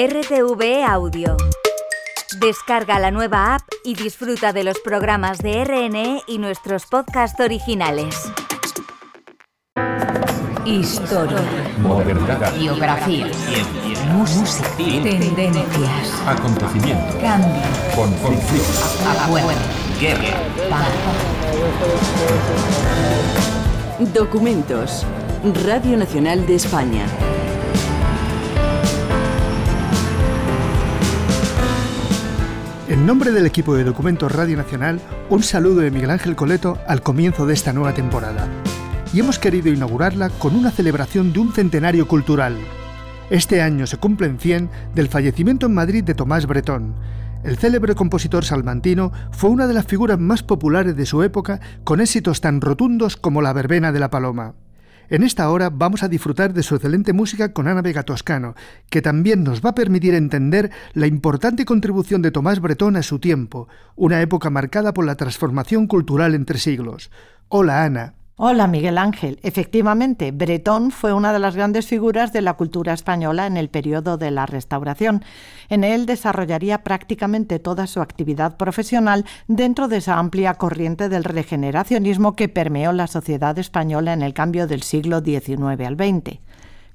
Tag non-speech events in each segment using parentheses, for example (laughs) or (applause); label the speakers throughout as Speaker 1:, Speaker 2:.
Speaker 1: RTV Audio. Descarga la nueva app y disfruta de los programas de RNE y nuestros podcasts originales. Historia,
Speaker 2: Modernidad.
Speaker 1: biografía, música, tendencias,
Speaker 2: Acontecimiento.
Speaker 1: cambio,
Speaker 2: Conflicto.
Speaker 1: acuerdo,
Speaker 2: Guerra.
Speaker 1: paz.
Speaker 3: Documentos. Radio Nacional de España.
Speaker 4: En nombre del equipo de Documentos Radio Nacional, un saludo de Miguel Ángel Coleto al comienzo de esta nueva temporada. Y hemos querido inaugurarla con una celebración de un centenario cultural. Este año se cumplen 100 del fallecimiento en Madrid de Tomás Bretón. El célebre compositor salmantino fue una de las figuras más populares de su época con éxitos tan rotundos como La Verbena de la Paloma. En esta hora vamos a disfrutar de su excelente música con Ana Vega Toscano, que también nos va a permitir entender la importante contribución de Tomás Bretón a su tiempo, una época marcada por la transformación cultural entre siglos. Hola Ana.
Speaker 5: Hola Miguel Ángel. Efectivamente, Bretón fue una de las grandes figuras de la cultura española en el periodo de la Restauración. En él desarrollaría prácticamente toda su actividad profesional dentro de esa amplia corriente del regeneracionismo que permeó la sociedad española en el cambio del siglo XIX al XX.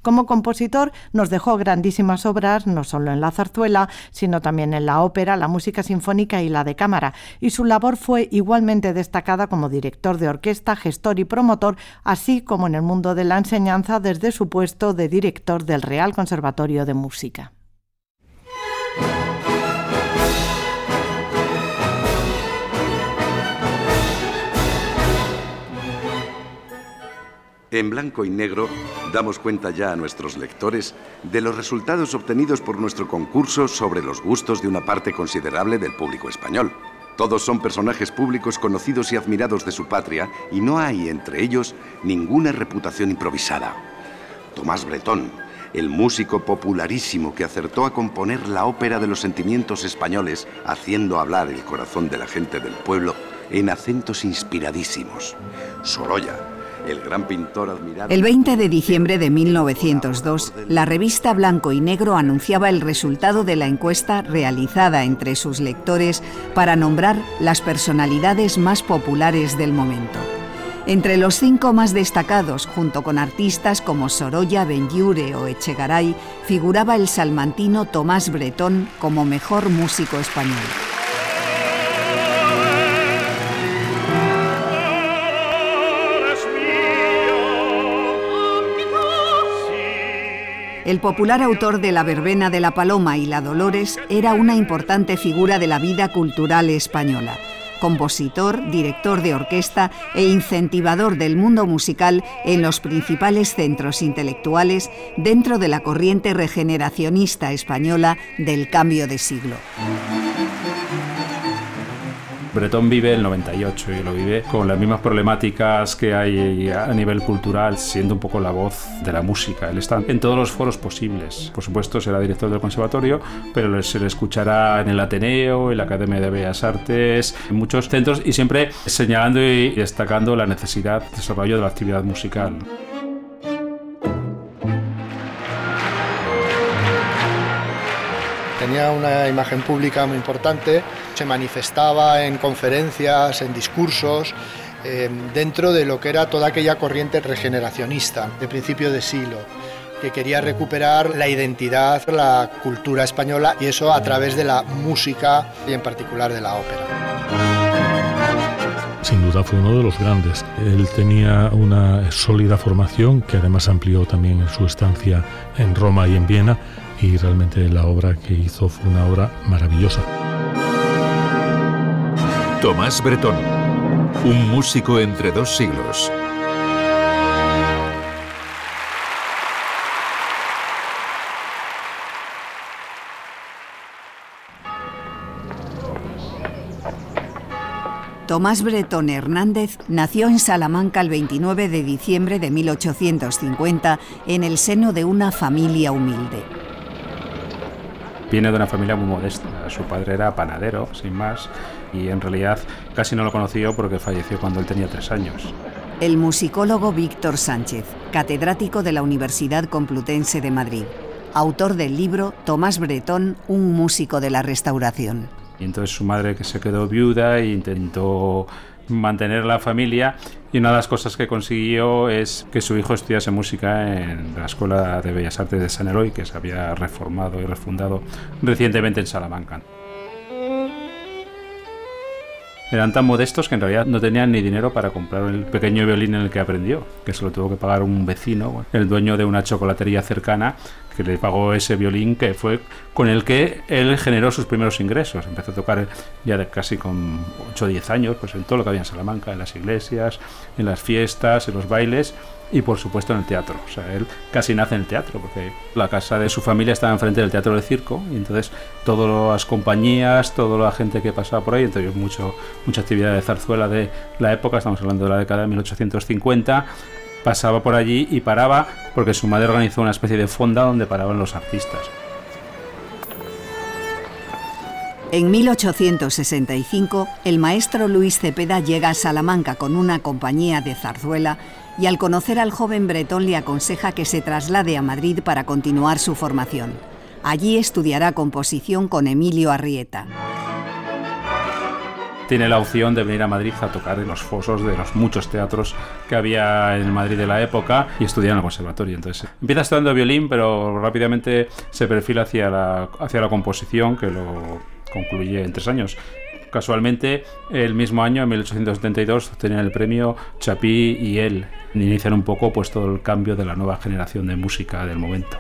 Speaker 5: Como compositor nos dejó grandísimas obras, no solo en la zarzuela, sino también en la ópera, la música sinfónica y la de cámara, y su labor fue igualmente destacada como director de orquesta, gestor y promotor, así como en el mundo de la enseñanza desde su puesto de director del Real Conservatorio de Música.
Speaker 6: En blanco y negro damos cuenta ya a nuestros lectores de los resultados obtenidos por nuestro concurso sobre los gustos de una parte considerable del público español. Todos son personajes públicos conocidos y admirados de su patria y no hay entre ellos ninguna reputación improvisada. Tomás Bretón, el músico popularísimo que acertó a componer la ópera de los sentimientos españoles, haciendo hablar el corazón de la gente del pueblo en acentos inspiradísimos. Sorolla, el gran pintor.
Speaker 7: El 20 de diciembre de 1902, la revista Blanco y Negro anunciaba el resultado de la encuesta realizada entre sus lectores para nombrar las personalidades más populares del momento. Entre los cinco más destacados, junto con artistas como Sorolla, Benlliure o Echegaray, figuraba el salmantino Tomás Bretón como mejor músico español. El popular autor de La Verbena de la Paloma y La Dolores era una importante figura de la vida cultural española. Compositor, director de orquesta e incentivador del mundo musical en los principales centros intelectuales dentro de la corriente regeneracionista española del cambio de siglo.
Speaker 8: Bretón vive el 98 y lo vive con las mismas problemáticas que hay a nivel cultural, siendo un poco la voz de la música. Él está en todos los foros posibles. Por supuesto, será director del conservatorio, pero se le escuchará en el Ateneo, en la Academia de Bellas Artes, en muchos centros y siempre señalando y destacando la necesidad de desarrollo de la actividad musical.
Speaker 9: Tenía una imagen pública muy importante, se manifestaba en conferencias, en discursos, eh, dentro de lo que era toda aquella corriente regeneracionista de principio de siglo, que quería recuperar la identidad, la cultura española y eso a través de la música y en particular de la ópera.
Speaker 10: Sin duda fue uno de los grandes. Él tenía una sólida formación que además amplió también su estancia en Roma y en Viena y realmente la obra que hizo fue una obra maravillosa.
Speaker 2: Tomás Bretón, un músico entre dos siglos.
Speaker 7: Tomás Bretón Hernández nació en Salamanca el 29 de diciembre de 1850 en el seno de una familia humilde.
Speaker 8: Viene de una familia muy modesta. Su padre era panadero, sin más, y en realidad casi no lo conoció porque falleció cuando él tenía tres años.
Speaker 7: El musicólogo Víctor Sánchez, catedrático de la Universidad Complutense de Madrid. autor del libro Tomás Bretón, un músico de la restauración.
Speaker 8: Y entonces su madre que se quedó viuda e intentó mantener la familia y una de las cosas que consiguió es que su hijo estudiase música en la Escuela de Bellas Artes de San Eloy, que se había reformado y refundado recientemente en Salamanca eran tan modestos que en realidad no tenían ni dinero para comprar el pequeño violín en el que aprendió, que se lo tuvo que pagar un vecino, el dueño de una chocolatería cercana, que le pagó ese violín que fue con el que él generó sus primeros ingresos. Empezó a tocar ya casi con 8 o 10 años, pues en todo lo que había en Salamanca, en las iglesias, en las fiestas, en los bailes y por supuesto en el teatro. O sea, él casi nace en el teatro porque la casa de su familia estaba enfrente del teatro del circo y entonces todas las compañías, toda la gente que pasaba por ahí, entonces mucho, mucha actividad de zarzuela de la época, estamos hablando de la década de 1850, pasaba por allí y paraba porque su madre organizó una especie de fonda donde paraban los artistas.
Speaker 7: En 1865, el maestro Luis Cepeda llega a Salamanca con una compañía de zarzuela y al conocer al joven bretón le aconseja que se traslade a Madrid para continuar su formación. Allí estudiará composición con Emilio Arrieta.
Speaker 8: Tiene la opción de venir a Madrid a tocar en los fosos de los muchos teatros que había en Madrid de la época y estudiar en el conservatorio. Entonces empieza estudiando violín, pero rápidamente se perfila hacia la, hacia la composición, que lo concluye en tres años. Casualmente, el mismo año, en 1872, obtienen el premio Chapí y él. Inician un poco pues, todo el cambio de la nueva generación de música del momento.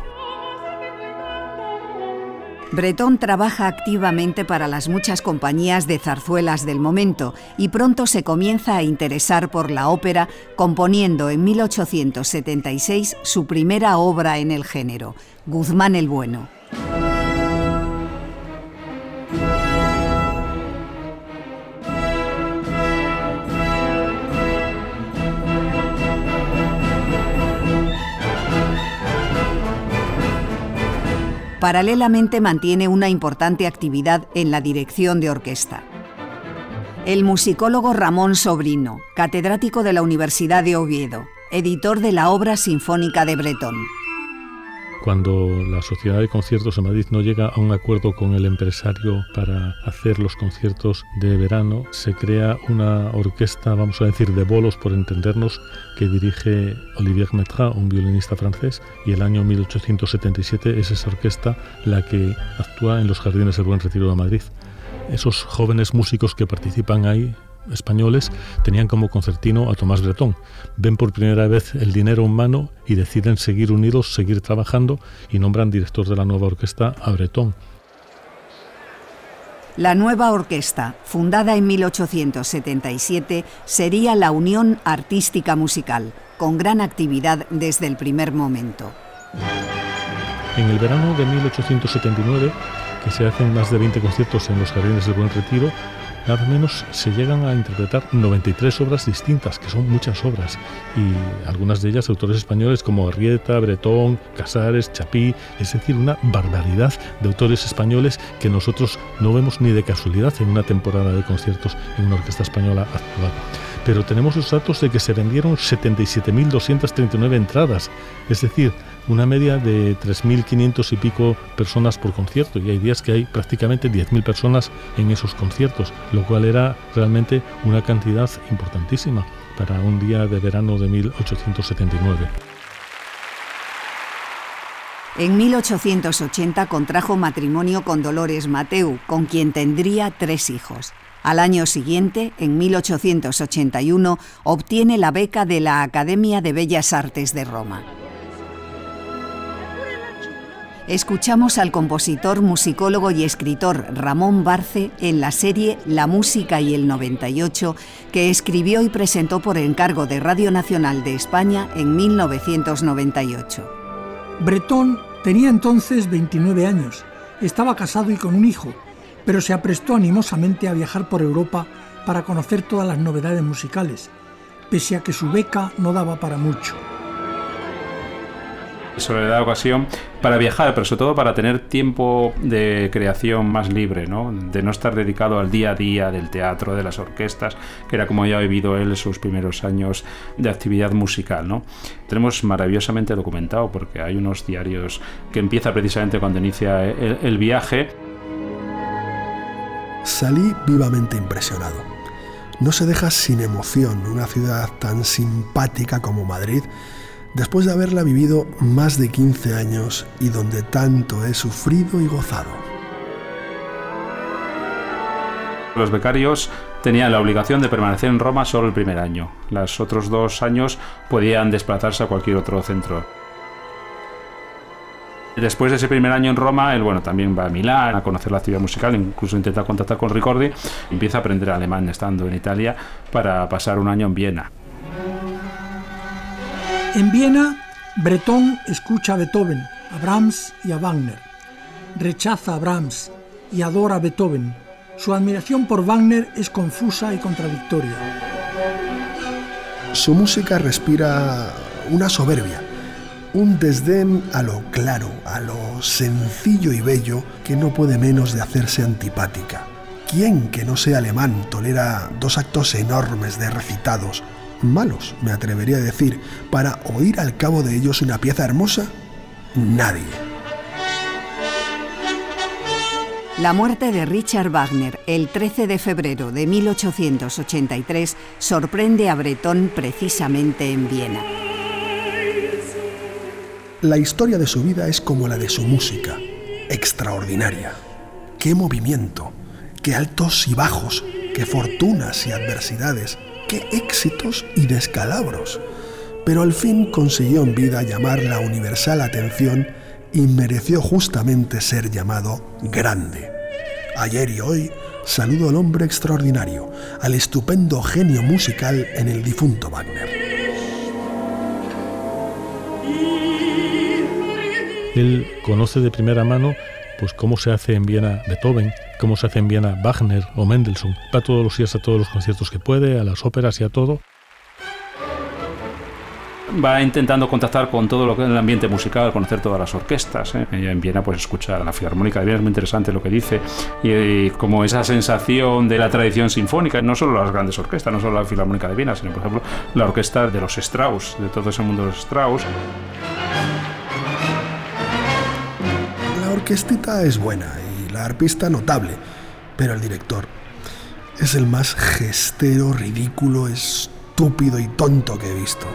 Speaker 7: Bretón trabaja activamente para las muchas compañías de zarzuelas del momento y pronto se comienza a interesar por la ópera, componiendo en 1876 su primera obra en el género, Guzmán el Bueno. Paralelamente mantiene una importante actividad en la dirección de orquesta. El musicólogo Ramón Sobrino, catedrático de la Universidad de Oviedo, editor de la obra sinfónica de Bretón.
Speaker 10: Cuando la Sociedad de Conciertos de Madrid no llega a un acuerdo con el empresario para hacer los conciertos de verano, se crea una orquesta, vamos a decir, de bolos, por entendernos, que dirige Olivier Metrat, un violinista francés, y el año 1877 es esa orquesta la que actúa en los Jardines del Buen Retiro de Madrid. Esos jóvenes músicos que participan ahí españoles tenían como concertino a Tomás Bretón. Ven por primera vez el dinero humano y deciden seguir unidos, seguir trabajando y nombran director de la nueva orquesta a Bretón.
Speaker 7: La nueva orquesta, fundada en 1877, sería la Unión Artística Musical, con gran actividad desde el primer momento.
Speaker 10: En el verano de 1879, que se hacen más de 20 conciertos en los Jardines del Buen Retiro, nada menos se llegan a interpretar 93 obras distintas, que son muchas obras, y algunas de ellas autores españoles como Arrieta, Bretón, Casares, Chapí, es decir, una barbaridad de autores españoles que nosotros no vemos ni de casualidad en una temporada de conciertos en una orquesta española actual. Pero tenemos los datos de que se vendieron 77.239 entradas, es decir, una media de 3.500 y pico personas por concierto y hay días que hay prácticamente 10.000 personas en esos conciertos, lo cual era realmente una cantidad importantísima para un día de verano de 1879.
Speaker 7: En 1880 contrajo matrimonio con Dolores Mateu, con quien tendría tres hijos. Al año siguiente, en 1881, obtiene la beca de la Academia de Bellas Artes de Roma. Escuchamos al compositor, musicólogo y escritor Ramón Barce en la serie La Música y el 98, que escribió y presentó por encargo de Radio Nacional de España en 1998.
Speaker 11: Bretón tenía entonces 29 años, estaba casado y con un hijo, pero se aprestó animosamente a viajar por Europa para conocer todas las novedades musicales, pese a que su beca no daba para mucho.
Speaker 8: Eso le da ocasión para viajar, pero sobre todo para tener tiempo de creación más libre, ¿no? de no estar dedicado al día a día del teatro, de las orquestas, que era como ya ha vivido él sus primeros años de actividad musical. ¿no? Tenemos maravillosamente documentado porque hay unos diarios que empieza precisamente cuando inicia el viaje.
Speaker 12: Salí vivamente impresionado. No se deja sin emoción una ciudad tan simpática como Madrid después de haberla vivido más de 15 años y donde tanto he sufrido y gozado.
Speaker 8: Los becarios tenían la obligación de permanecer en Roma solo el primer año. Los otros dos años podían desplazarse a cualquier otro centro. Después de ese primer año en Roma, él bueno, también va a Milán a conocer la actividad musical, incluso intenta contactar con Ricordi, empieza a aprender alemán estando en Italia para pasar un año en Viena.
Speaker 11: En Viena, Breton escucha a Beethoven, a Brahms y a Wagner. Rechaza a Brahms y adora a Beethoven. Su admiración por Wagner es confusa y contradictoria.
Speaker 12: Su música respira una soberbia, un desdén a lo claro, a lo sencillo y bello que no puede menos de hacerse antipática. ¿Quién que no sea alemán tolera dos actos enormes de recitados, malos, me atrevería a decir, para oír al cabo de ellos una pieza hermosa? Nadie.
Speaker 7: La muerte de Richard Wagner el 13 de febrero de 1883 sorprende a Bretón precisamente en Viena.
Speaker 12: La historia de su vida es como la de su música, extraordinaria. Qué movimiento, qué altos y bajos, qué fortunas y adversidades, qué éxitos y descalabros. Pero al fin consiguió en vida llamar la universal atención y mereció justamente ser llamado grande. Ayer y hoy saludo al hombre extraordinario, al estupendo genio musical en el difunto Wagner.
Speaker 10: Él conoce de primera mano pues cómo se hace en Viena Beethoven, cómo se hace en Viena Wagner o Mendelssohn. Va todos los días a todos los conciertos que puede, a las óperas y a todo.
Speaker 8: Va intentando contactar con todo lo que es el ambiente musical, conocer todas las orquestas. ¿eh? En Viena pues escucha la Filarmónica de Viena, es muy interesante lo que dice. Y, y, como esa sensación de la tradición sinfónica, no solo las grandes orquestas, no solo la Filarmónica de Viena, sino por ejemplo la orquesta de los Strauss, de todo ese mundo de los Strauss.
Speaker 12: Orquestita es buena y la arpista notable, pero el director es el más gestero, ridículo, estúpido y tonto que he visto.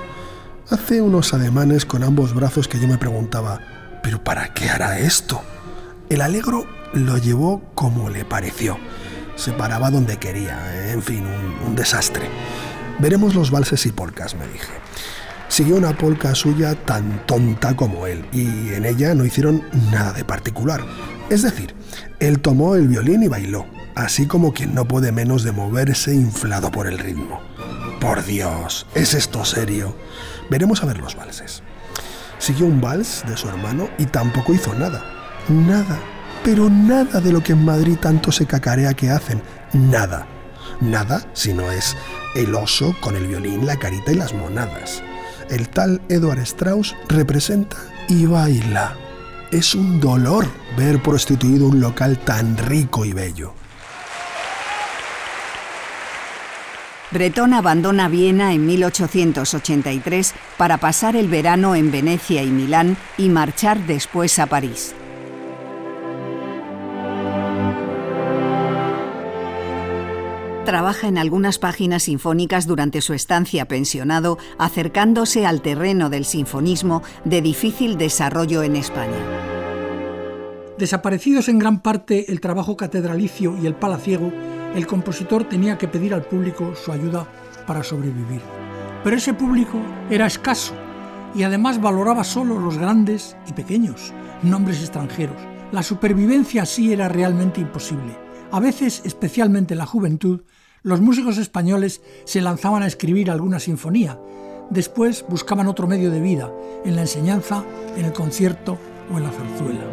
Speaker 12: Hace unos ademanes con ambos brazos que yo me preguntaba, ¿pero para qué hará esto? El alegro lo llevó como le pareció. Se paraba donde quería, en fin, un, un desastre. Veremos los valses y polcas, me dije. Siguió una polca suya tan tonta como él, y en ella no hicieron nada de particular. Es decir, él tomó el violín y bailó, así como quien no puede menos de moverse inflado por el ritmo. Por Dios, ¿es esto serio? Veremos a ver los valses. Siguió un vals de su hermano y tampoco hizo nada. Nada, pero nada de lo que en Madrid tanto se cacarea que hacen. Nada. Nada si no es el oso con el violín, la carita y las monadas. El tal Edward Strauss representa y baila. Es un dolor ver prostituido un local tan rico y bello.
Speaker 7: Bretón abandona Viena en 1883 para pasar el verano en Venecia y Milán y marchar después a París. Trabaja en algunas páginas sinfónicas durante su estancia pensionado, acercándose al terreno del sinfonismo de difícil desarrollo en España.
Speaker 11: Desaparecidos en gran parte el trabajo catedralicio y el palaciego, el compositor tenía que pedir al público su ayuda para sobrevivir. Pero ese público era escaso y además valoraba solo los grandes y pequeños nombres extranjeros. La supervivencia así era realmente imposible. A veces, especialmente en la juventud, los músicos españoles se lanzaban a escribir alguna sinfonía. Después buscaban otro medio de vida, en la enseñanza, en el concierto o en la zarzuela.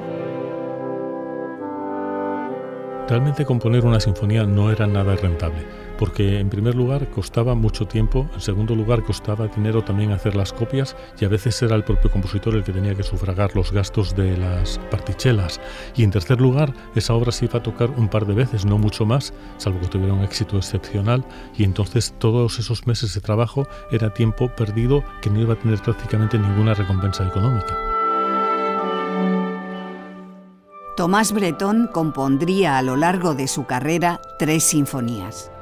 Speaker 10: Realmente componer una sinfonía no era nada rentable porque en primer lugar costaba mucho tiempo, en segundo lugar costaba dinero también hacer las copias y a veces era el propio compositor el que tenía que sufragar los gastos de las partichelas y en tercer lugar esa obra se iba a tocar un par de veces, no mucho más, salvo que tuviera un éxito excepcional y entonces todos esos meses de trabajo era tiempo perdido que no iba a tener prácticamente ninguna recompensa económica.
Speaker 7: Tomás Bretón compondría a lo largo de su carrera tres sinfonías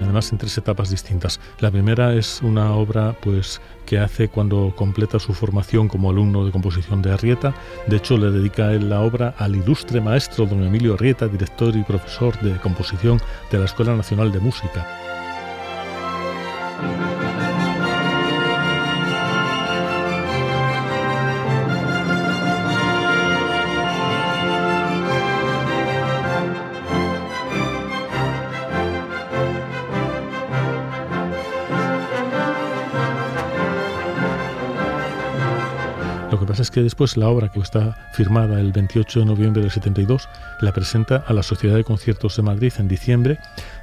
Speaker 10: además en tres etapas distintas. La primera es una obra pues que hace cuando completa su formación como alumno de composición de Arrieta. De hecho, le dedica él la obra al ilustre maestro don Emilio Arrieta, director y profesor de composición de la Escuela Nacional de Música. Después la obra que está firmada el 28 de noviembre del 72 la presenta a la Sociedad de Conciertos de Madrid en diciembre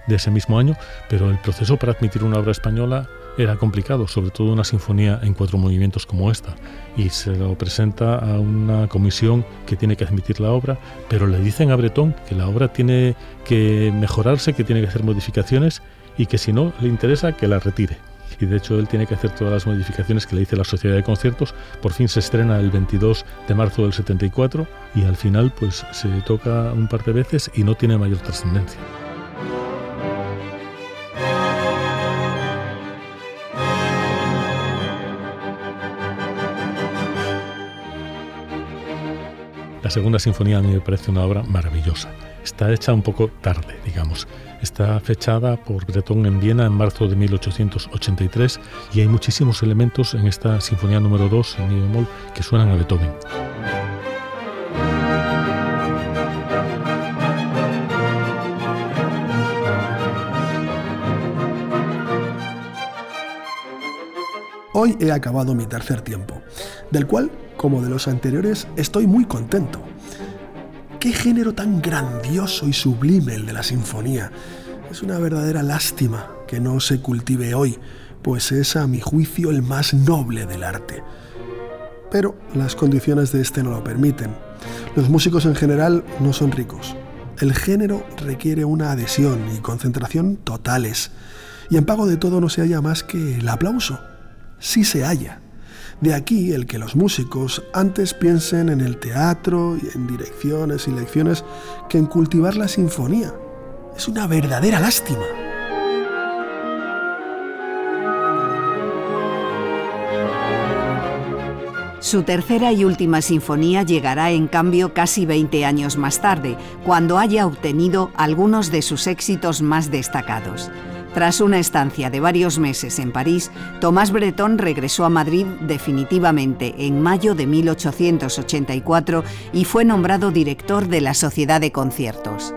Speaker 10: de ese mismo año, pero el proceso para admitir una obra española era complicado, sobre todo una sinfonía en cuatro movimientos como esta, y se lo presenta a una comisión que tiene que admitir la obra, pero le dicen a Bretón que la obra tiene que mejorarse, que tiene que hacer modificaciones y que si no le interesa que la retire y de hecho él tiene que hacer todas las modificaciones que le dice la Sociedad de Conciertos. Por fin se estrena el 22 de marzo del 74 y al final pues se toca un par de veces y no tiene mayor trascendencia. La segunda sinfonía a mí me parece una obra maravillosa. Está hecha un poco tarde, digamos. Está fechada por Breton en Viena en marzo de 1883 y hay muchísimos elementos en esta Sinfonía número 2 en mi bemol que suenan a Beethoven.
Speaker 12: Hoy he acabado mi tercer tiempo, del cual, como de los anteriores, estoy muy contento. Qué género tan grandioso y sublime el de la sinfonía. Es una verdadera lástima que no se cultive hoy, pues es a mi juicio el más noble del arte. Pero las condiciones de este no lo permiten. Los músicos en general no son ricos. El género requiere una adhesión y concentración totales. Y en pago de todo no se halla más que el aplauso. Sí se halla. De aquí el que los músicos antes piensen en el teatro y en direcciones y lecciones que en cultivar la sinfonía. Es una verdadera lástima.
Speaker 7: Su tercera y última sinfonía llegará en cambio casi 20 años más tarde, cuando haya obtenido algunos de sus éxitos más destacados. Tras una estancia de varios meses en París, Tomás Bretón regresó a Madrid definitivamente en mayo de 1884 y fue nombrado director de la Sociedad de Conciertos.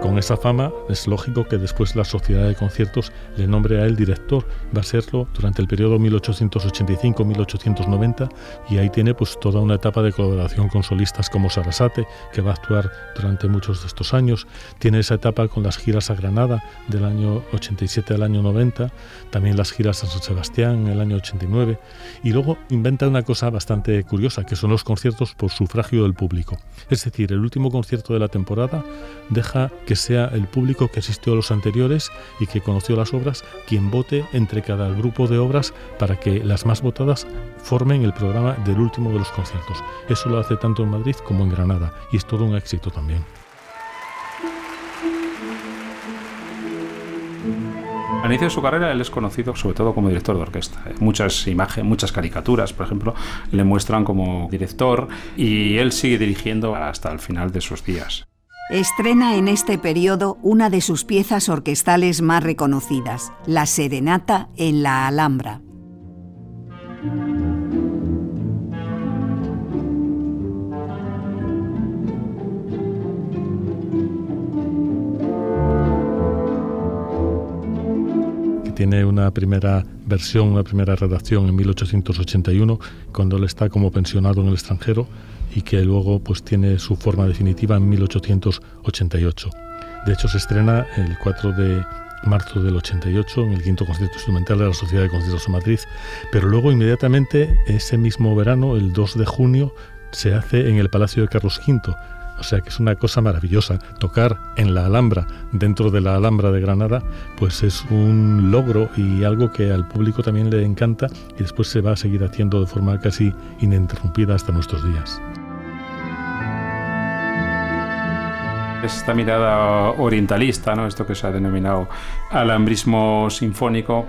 Speaker 10: Con esa fama es lógico que después la Sociedad de Conciertos le nombre a él director. Va a serlo durante el periodo 1885-1890 y ahí tiene pues toda una etapa de colaboración con solistas como Sarasate, que va a actuar durante muchos de estos años. Tiene esa etapa con las giras a Granada del año 87 al año 90, también las giras a San Sebastián en el año 89 y luego inventa una cosa bastante curiosa, que son los conciertos por sufragio del público. Es decir, el último concierto de la temporada deja que sea el público que asistió a los anteriores y que conoció las obras quien vote entre cada grupo de obras para que las más votadas formen el programa del último de los conciertos. Eso lo hace tanto en Madrid como en Granada y es todo un éxito también.
Speaker 8: Al inicio de su carrera él es conocido sobre todo como director de orquesta. Muchas imágenes, muchas caricaturas, por ejemplo, le muestran como director y él sigue dirigiendo hasta el final de sus días.
Speaker 7: Estrena en este periodo una de sus piezas orquestales más reconocidas, la Serenata en la Alhambra.
Speaker 10: tiene una primera versión, una primera redacción en 1881, cuando él está como pensionado en el extranjero y que luego pues tiene su forma definitiva en 1888. De hecho se estrena el 4 de marzo del 88 en el quinto concierto instrumental de la Sociedad de Conciertos de Madrid, pero luego inmediatamente ese mismo verano, el 2 de junio, se hace en el Palacio de Carlos V. O sea que es una cosa maravillosa. Tocar en la Alhambra, dentro de la Alhambra de Granada, pues es un logro y algo que al público también le encanta y después se va a seguir haciendo de forma casi ininterrumpida hasta nuestros días.
Speaker 8: Esta mirada orientalista, ¿no? esto que se ha denominado alambrismo sinfónico,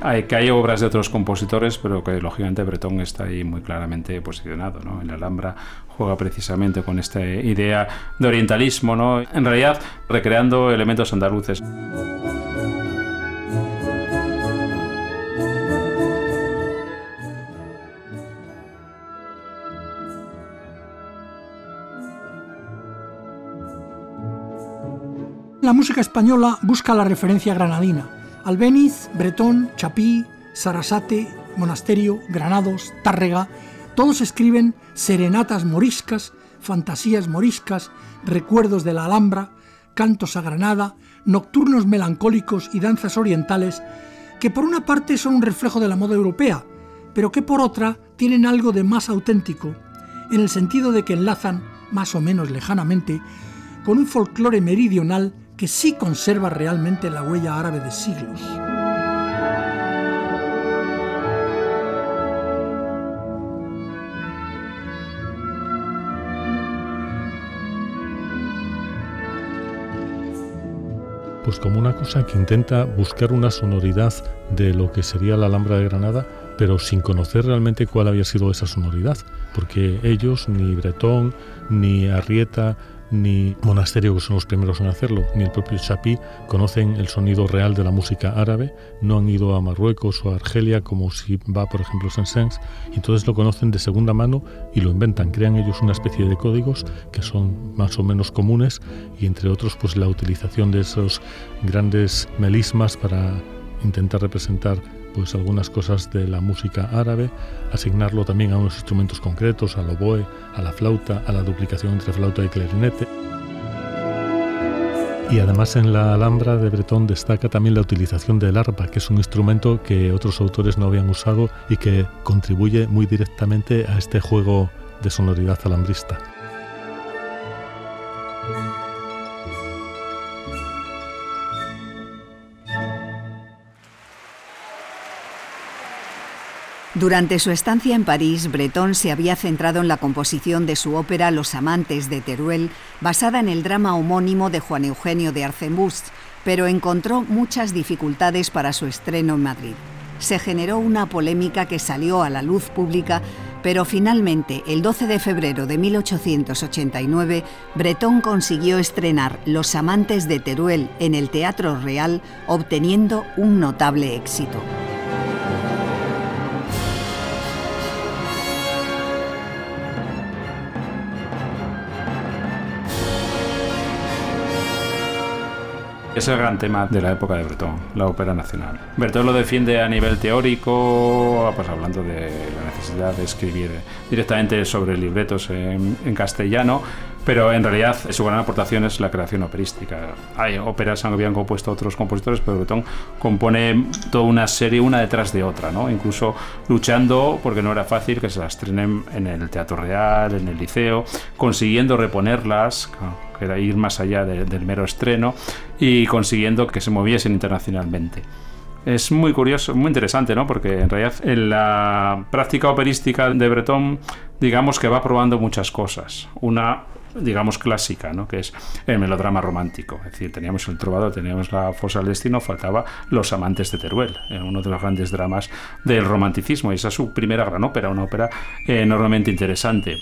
Speaker 8: hay, que hay obras de otros compositores, pero que lógicamente Bretón está ahí muy claramente posicionado. ¿no? En la Alhambra juega precisamente con esta idea de orientalismo, ¿no? en realidad recreando elementos andaluces.
Speaker 11: La música española busca la referencia granadina. Albéniz, Bretón, Chapí, Sarasate, Monasterio, Granados, Tárrega, todos escriben serenatas moriscas, fantasías moriscas, recuerdos de la Alhambra, cantos a Granada, nocturnos melancólicos y danzas orientales, que por una parte son un reflejo de la moda europea, pero que por otra tienen algo de más auténtico, en el sentido de que enlazan, más o menos lejanamente, con un folclore meridional que sí conserva realmente la huella árabe de siglos.
Speaker 10: Pues como una cosa que intenta buscar una sonoridad de lo que sería la Alhambra de Granada, pero sin conocer realmente cuál había sido esa sonoridad, porque ellos, ni Bretón, ni Arrieta, ni Monasterio, que son los primeros en hacerlo, ni el propio Chapí conocen el sonido real de la música árabe, no han ido a Marruecos o a Argelia como si va, por ejemplo, Saint-Saëns, entonces lo conocen de segunda mano y lo inventan, crean ellos una especie de códigos que son más o menos comunes y entre otros pues la utilización de esos grandes melismas para intentar representar pues algunas cosas de la música árabe, asignarlo también a unos instrumentos concretos, al oboe, a la flauta, a la duplicación entre flauta y clarinete. Y además en la Alhambra de Bretón destaca también la utilización del arpa, que es un instrumento que otros autores no habían usado y que contribuye muy directamente a este juego de sonoridad alambrista.
Speaker 7: Durante su estancia en París, Breton se había centrado en la composición de su ópera Los amantes de Teruel, basada en el drama homónimo de Juan Eugenio de Arcembust, pero encontró muchas dificultades para su estreno en Madrid. Se generó una polémica que salió a la luz pública, pero finalmente, el 12 de febrero de 1889, Breton consiguió estrenar Los amantes de Teruel en el Teatro Real, obteniendo un notable éxito.
Speaker 8: Es el gran tema de la época de Breton, la ópera nacional. Breton lo defiende a nivel teórico, pues hablando de la necesidad de escribir directamente sobre libretos en, en castellano, pero en realidad su gran aportación es la creación operística. Hay óperas que habían compuesto otros compositores, pero Breton compone toda una serie una detrás de otra, ¿no? incluso luchando, porque no era fácil, que se las estrenen en el Teatro Real, en el Liceo, consiguiendo reponerlas que era ir más allá del mero estreno y consiguiendo que se moviesen internacionalmente. Es muy curioso, muy interesante, ¿no? Porque en realidad en la práctica operística de Breton, digamos que va probando muchas cosas. Una digamos, clásica, ¿no? que es el melodrama romántico. Es decir, teníamos el trovador, teníamos la fosa del destino, faltaba Los amantes de Teruel, uno de los grandes dramas del romanticismo. Y esa es su primera gran ópera, una ópera enormemente interesante.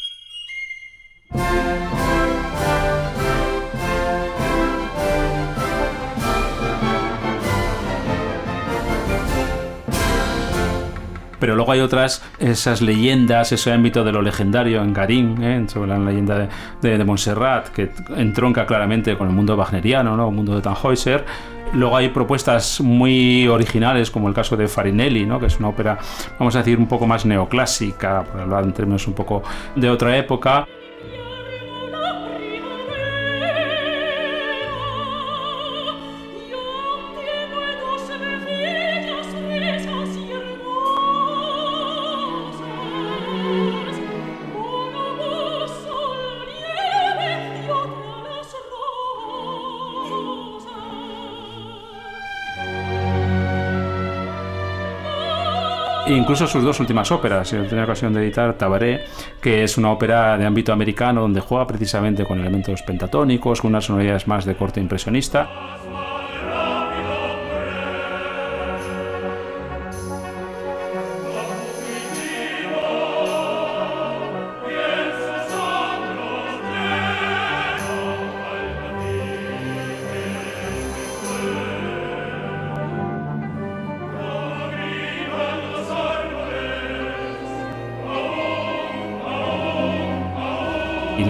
Speaker 8: Pero luego hay otras, esas leyendas, ese ámbito de lo legendario en Garín, ¿eh? sobre la leyenda de, de, Montserrat, que entronca claramente con el mundo wagneriano, ¿no? el mundo de Tannhäuser. Luego hay propuestas muy originales, como el caso de Farinelli, ¿no? que es una ópera, vamos a decir, un poco más neoclásica, por hablar en términos un poco de otra época. Incluso sus dos últimas óperas. Yo tenía ocasión de editar Tabaré, que es una ópera de ámbito americano donde juega precisamente con elementos pentatónicos, con unas sonoridades más de corte impresionista.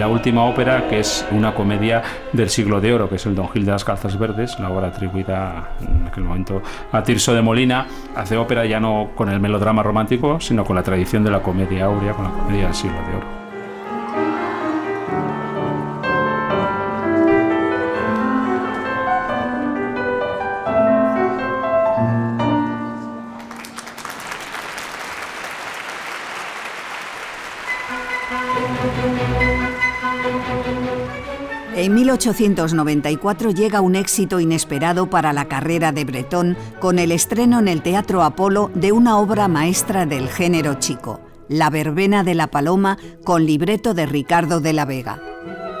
Speaker 8: La última ópera que es una comedia del siglo de oro que es el Don Gil de las Calzas Verdes la obra atribuida en aquel momento a Tirso de Molina. Hace ópera ya no con el melodrama romántico sino con la tradición de la comedia áurea con la comedia del siglo de oro
Speaker 7: 1894 llega un éxito inesperado para la carrera de Bretón con el estreno en el Teatro Apolo de una obra maestra del género chico, La verbena de la paloma, con libreto de Ricardo de la Vega.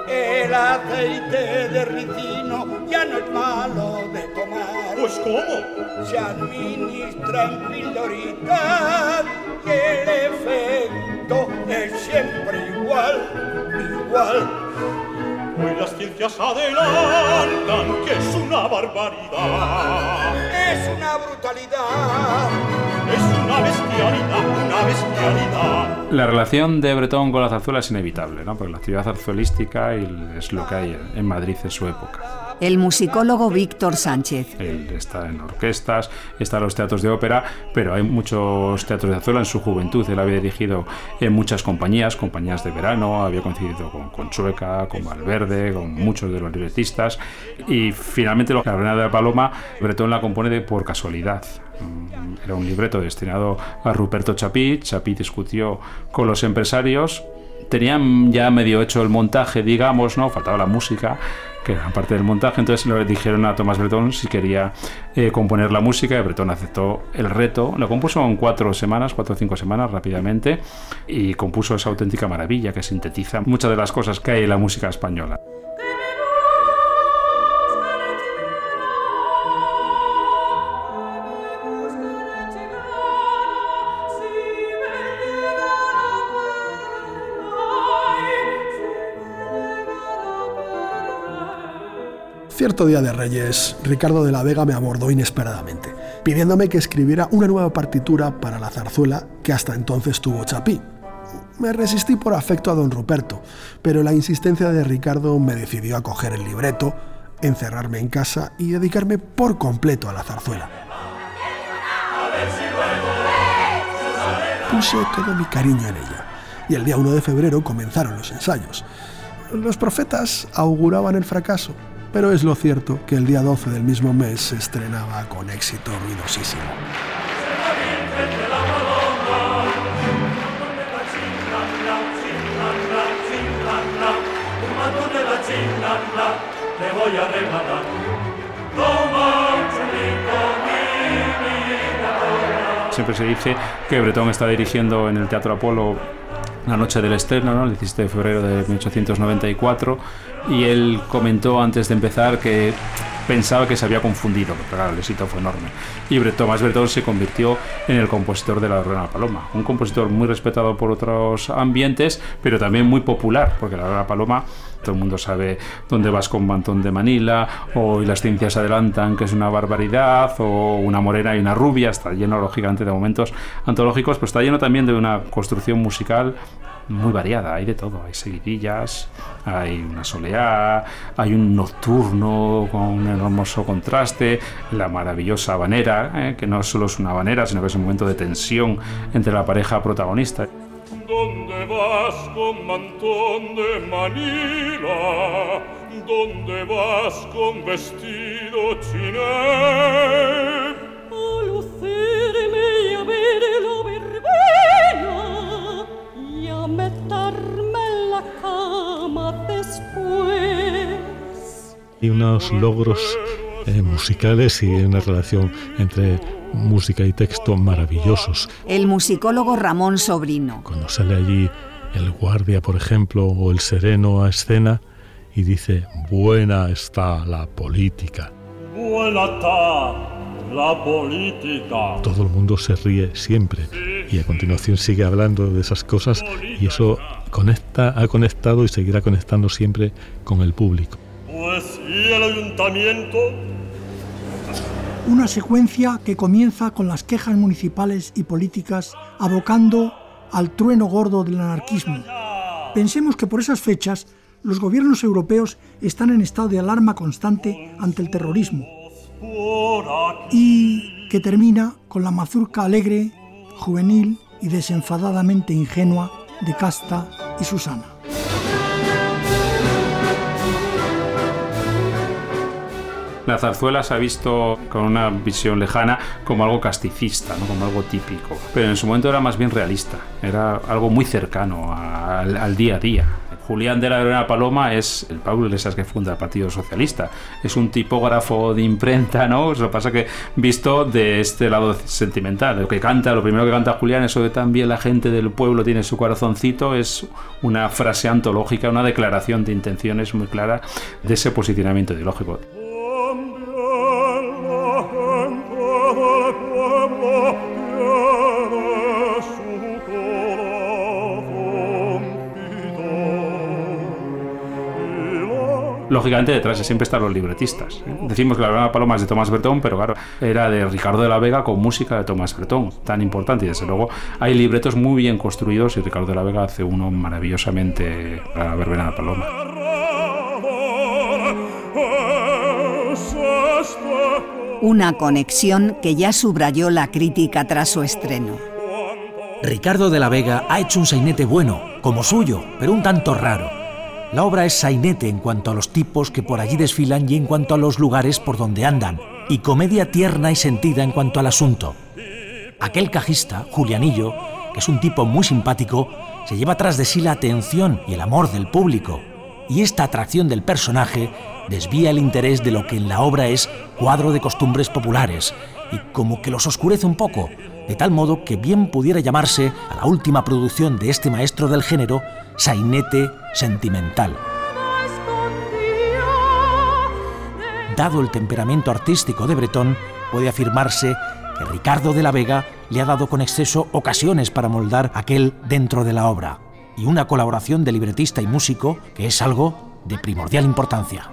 Speaker 13: El aceite de ricino ya no es malo de tomar.
Speaker 14: Pues ¿cómo?
Speaker 13: Se administra en pildoritas y el efecto es siempre igual, igual.
Speaker 14: Hoy las ciencias adelantan que es una barbaridad.
Speaker 13: Es una brutalidad.
Speaker 14: Es una bestialidad, una bestialidad.
Speaker 8: La relación de Bretón con la zarzuela es inevitable, ¿no? Porque la actividad zarzuelística es lo que hay en Madrid en su época.
Speaker 7: El musicólogo Víctor Sánchez.
Speaker 8: Él está en orquestas, está en los teatros de ópera, pero hay muchos teatros de zarzuela en su juventud. Él había dirigido en muchas compañías, compañías de verano, había coincidido con, con Chueca, con Valverde, con muchos de los libretistas. Y finalmente, la Reina de la Paloma, Bretón la compone de, por casualidad. Era un libreto destinado a Ruperto Chapí. Chapí discutió con los empresarios. Tenían ya medio hecho el montaje, digamos, ¿no? Faltaba la música que parte del montaje, entonces le dijeron a Tomás Bretón si quería eh, componer la música y Bretón aceptó el reto, lo compuso en cuatro semanas, cuatro o cinco semanas rápidamente y compuso esa auténtica maravilla que sintetiza muchas de las cosas que hay en la música española.
Speaker 12: Cierto día de Reyes, Ricardo de la Vega me abordó inesperadamente, pidiéndome que escribiera una nueva partitura para la zarzuela que hasta entonces tuvo Chapí. Me resistí por afecto a don Ruperto, pero la insistencia de Ricardo me decidió a coger el libreto, encerrarme en casa y dedicarme por completo a la zarzuela. Puse todo mi cariño en ella, y el día 1 de febrero comenzaron los ensayos. Los profetas auguraban el fracaso, pero es lo cierto que el día 12 del mismo mes se estrenaba con éxito ruidosísimo.
Speaker 8: Siempre se dice que Bretón está dirigiendo en el Teatro Apolo la noche del estreno, ¿no? el 17 de febrero de 1894, y él comentó antes de empezar que pensaba que se había confundido, pero claro, el éxito fue enorme. Y Tomás Bretón se convirtió en el compositor de la Lorena Paloma, un compositor muy respetado por otros ambientes, pero también muy popular, porque la Lorena Paloma todo el mundo sabe dónde vas con Mantón de Manila, o y las ciencias adelantan, que es una barbaridad, o una morena y una rubia, está lleno lógicamente de momentos antológicos, pero está lleno también de una construcción musical muy variada, hay de todo, hay seguidillas, hay una soleá, hay un nocturno con un hermoso contraste, la maravillosa habanera, eh, que no solo es una habanera, sino que es un momento de tensión entre la pareja protagonista.
Speaker 14: ¿Dónde vas con mantón de Manila? ¿Dónde vas con vestido chiné?
Speaker 15: A lucirme y a verlo verbena y a meterme en la cama después.
Speaker 10: Y unos logros eh, musicales y una relación entre música y texto maravillosos.
Speaker 7: El musicólogo Ramón Sobrino.
Speaker 10: Cuando sale allí el guardia, por ejemplo, o el sereno a escena y dice, buena está la política.
Speaker 14: Buena está la política.
Speaker 10: Todo el mundo se ríe siempre y a continuación sigue hablando de esas cosas y eso conecta, ha conectado y seguirá conectando siempre con el público.
Speaker 14: Pues y el ayuntamiento
Speaker 11: una secuencia que comienza con las quejas municipales y políticas abocando al trueno gordo del anarquismo. Pensemos que por esas fechas los gobiernos europeos están en estado de alarma constante ante el terrorismo y que termina con la mazurca alegre, juvenil y desenfadadamente ingenua de Casta y Susana.
Speaker 8: La zarzuela se ha visto con una visión lejana como algo casticista, ¿no? como algo típico, pero en su momento era más bien realista, era algo muy cercano al, día a día. Julián de la Verona Paloma es el Pablo Iglesias que funda el Partido Socialista. Es un tipógrafo de imprenta, ¿no? Lo que pasa que visto de este lado sentimental. Lo que canta, lo primero que canta Julián, eso de también la gente del pueblo tiene su corazoncito, es una frase antológica, una declaración de intenciones muy clara de ese posicionamiento ideológico. Lógicamente detrás siempre están los libretistas. ¿eh? Decimos que la Gran Paloma es de Tomás Bertón, pero claro, era de Ricardo de la Vega con música de Tomás Bertón, tan importante. Y desde luego hay libretos muy bien construidos y Ricardo de la Vega hace uno maravillosamente para la Verbena de la Paloma.
Speaker 7: Una conexión que ya subrayó la crítica tras su estreno.
Speaker 16: Ricardo de la Vega ha hecho un sainete bueno, como suyo, pero un tanto raro la obra es sainete en cuanto a los tipos que por allí desfilan y en cuanto a los lugares por donde andan, y comedia tierna y sentida en cuanto al asunto. Aquel cajista, Julianillo, que es un tipo muy simpático, se lleva tras de sí la atención y el amor del público, y esta atracción del personaje desvía el interés de lo que en la obra es cuadro de costumbres populares, y como que los oscurece un poco, de tal modo que bien pudiera llamarse a la última producción de este maestro del género sainete sentimental. Dado el temperamento artístico de Bretón, puede afirmarse que Ricardo de la Vega le ha dado con exceso ocasiones para moldar aquel dentro de la obra, y una colaboración de libretista y músico que es algo de primordial importancia.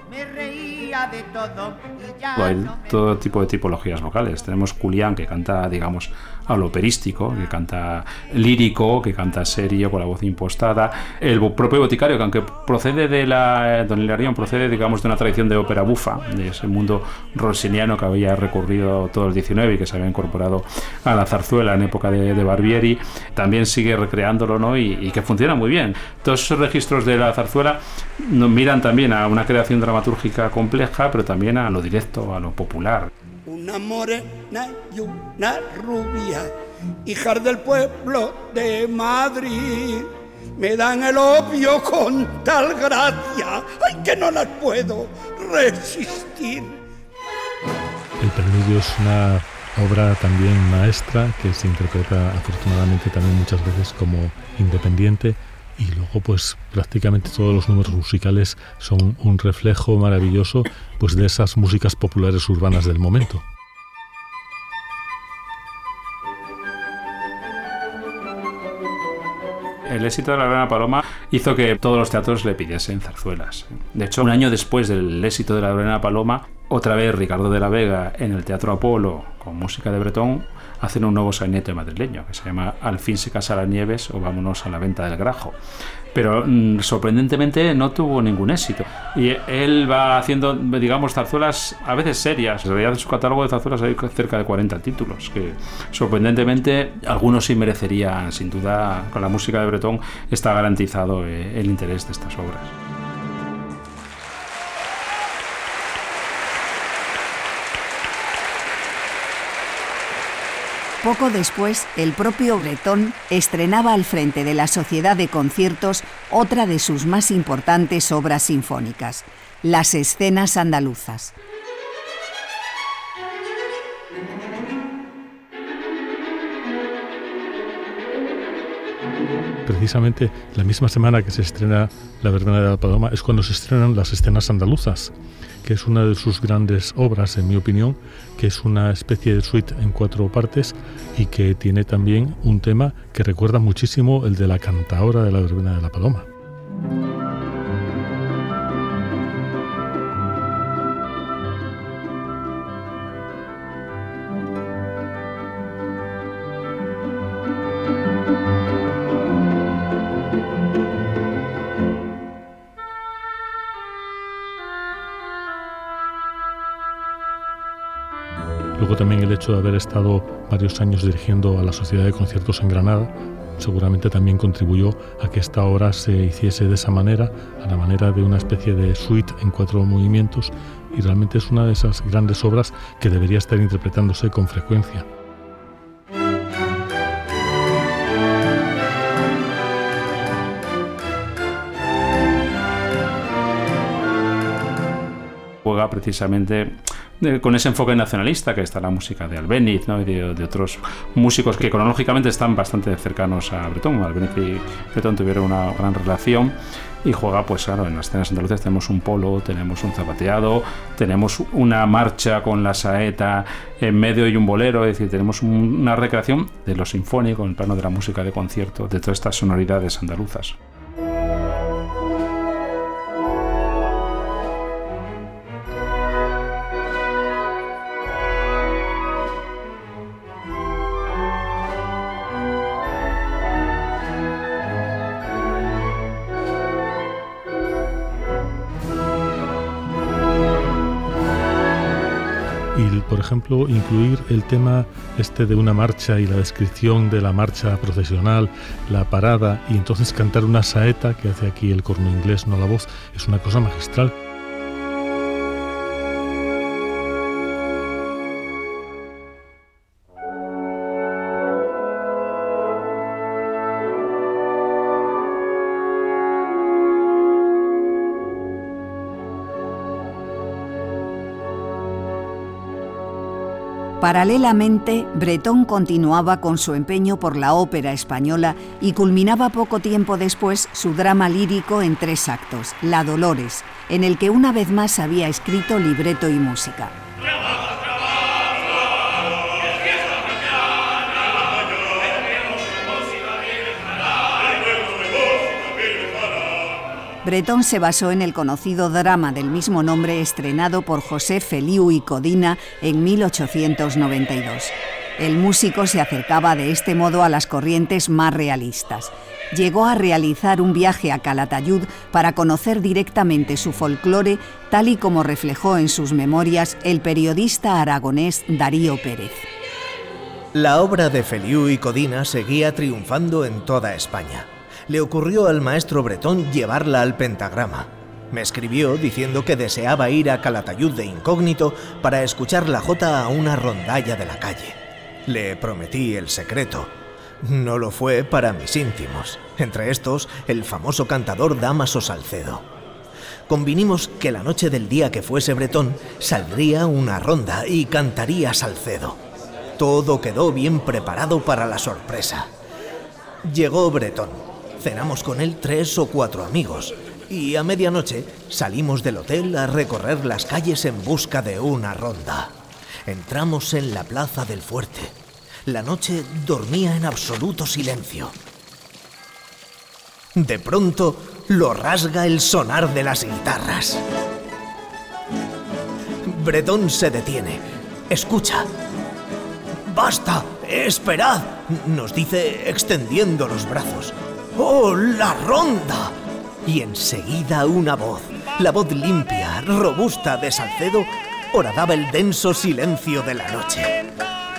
Speaker 8: Hay todo tipo de tipologías vocales. Tenemos Julián que canta, digamos, a lo operístico, que canta lírico, que canta serio, con la voz impostada. El propio boticario, que aunque procede de la. Don Hilarión procede, digamos, de una tradición de ópera bufa, de ese mundo rossiniano que había recorrido todo el 19 y que se había incorporado a la zarzuela en época de, Barbieri, también sigue recreándolo, ¿no? Y, que funciona muy bien. Todos esos registros de la zarzuela miran también a una creación dramatúrgica compleja, pero también a lo directo, a lo popular
Speaker 13: una morena y una rubia, hijas del pueblo de Madrid. Me dan el opio con tal gracia, ay que no las puedo resistir.
Speaker 10: El preludio es una obra también maestra que se interpreta afortunadamente también muchas veces como independiente y luego pues prácticamente todos los números musicales son un reflejo maravilloso pues de esas músicas populares urbanas del momento.
Speaker 8: el éxito de la Verona Paloma hizo que todos los teatros le pidiesen zarzuelas. De hecho, un año después del éxito de la Verona Paloma, otra vez Ricardo de la Vega en el Teatro Apolo con música de Bretón hacen un nuevo sainete madrileño que se llama Al fin se casa las nieves o vámonos a la venta del grajo. Pero mm, sorprendentemente no tuvo ningún éxito. Y él va haciendo, digamos, zarzuelas a veces serias. En realidad en su catálogo de zarzuelas hay cerca de 40 títulos, que sorprendentemente algunos sí merecerían, sin duda, con la música de Bretón está garantizado eh, el interés de estas obras.
Speaker 7: Poco después, el propio Bretón estrenaba al frente de la Sociedad de Conciertos otra de sus más importantes obras sinfónicas, las escenas andaluzas.
Speaker 10: Precisamente la misma semana que se estrena La Verbena de la Paloma es cuando se estrenan las escenas andaluzas que es una de sus grandes obras, en mi opinión, que es una especie de suite en cuatro partes y que tiene también un tema que recuerda muchísimo el de la cantaora de la verbena de la paloma. También el hecho de haber estado varios años dirigiendo a la Sociedad de Conciertos en Granada seguramente también contribuyó a que esta obra se hiciese de esa manera, a la manera de una especie de suite en cuatro movimientos, y realmente es una de esas grandes obras que debería estar interpretándose con frecuencia.
Speaker 8: Juega precisamente con ese enfoque nacionalista que está la música de Albeniz y de, otros músicos que cronológicamente están bastante cercanos a Bretón. Albeniz y Bretón tuvieron una gran relación y juega, pues claro, en las escenas andaluzas tenemos un polo, tenemos un zapateado, tenemos una marcha con la saeta en medio y un bolero, es decir, tenemos una recreación de lo sinfónico en el plano de la música de concierto, de todas estas sonoridades andaluzas.
Speaker 10: Ejemplo, incluir el tema este de una marcha y la descripción de la marcha procesional, la parada, y entonces cantar una saeta, que hace aquí el corno inglés, no la voz, es una cosa magistral.
Speaker 7: Paralelamente, Bretón continuaba con su empeño por la ópera española y culminaba poco tiempo después su drama lírico en tres actos, La Dolores, en el que una vez más había escrito libreto y música. Bretón se basó en el conocido drama del mismo nombre estrenado por José Feliu y Codina en 1892. El músico se acercaba de este modo a las corrientes más realistas. Llegó a realizar un viaje a Calatayud para conocer directamente su folclore, tal y como reflejó en sus memorias el periodista aragonés Darío Pérez.
Speaker 17: La obra de Feliu y Codina seguía triunfando en toda España le ocurrió al maestro bretón llevarla al pentagrama. Me escribió diciendo que deseaba ir a Calatayud de incógnito para escuchar la jota a una rondalla de la calle. Le prometí el secreto. No lo fue para mis íntimos, entre estos el famoso cantador Damaso Salcedo. Convinimos que la noche del día que fuese bretón saldría una ronda y cantaría Salcedo. Todo quedó bien preparado para la sorpresa. Llegó Bretón cenamos con él tres o cuatro amigos y a medianoche salimos del hotel a recorrer las calles en busca de una ronda. Entramos en la plaza del fuerte. La noche dormía en absoluto silencio. De pronto lo rasga el sonar de las guitarras. Bretón se detiene. Escucha. ¡Basta! ¡Esperad! Nos dice extendiendo los brazos. ¡Oh, la ronda! Y enseguida una voz, la voz limpia, robusta de Salcedo, horadaba el denso silencio de la noche.